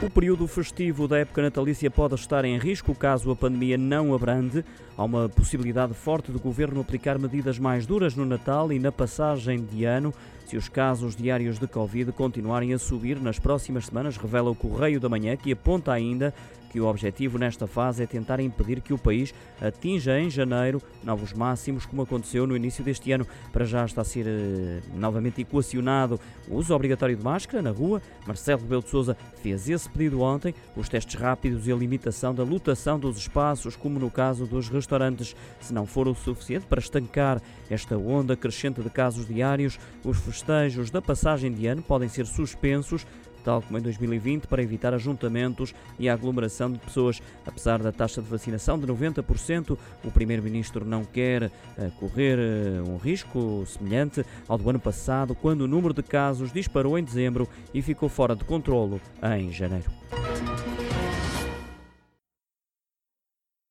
O período festivo da época natalícia pode estar em risco caso a pandemia não abrande. Há uma possibilidade forte do governo aplicar medidas mais duras no Natal e na passagem de ano se os casos diários de Covid continuarem a subir nas próximas semanas, revela o Correio da Manhã, que aponta ainda que o objetivo nesta fase é tentar impedir que o país atinja em janeiro novos máximos, como aconteceu no início deste ano. Para já está a ser eh, novamente equacionado o uso obrigatório de máscara na rua. Marcelo Rebelo de Sousa fez esse pedido ontem. Os testes rápidos e a limitação da lotação dos espaços, como no caso dos restaurantes, se não for o suficiente para estancar esta onda crescente de casos diários, os festejos da passagem de ano podem ser suspensos tal como em 2020, para evitar ajuntamentos e a aglomeração de pessoas. Apesar da taxa de vacinação de 90%, o Primeiro-Ministro não quer uh, correr uh, um risco semelhante ao do ano passado, quando o número de casos disparou em dezembro e ficou fora de controlo em janeiro.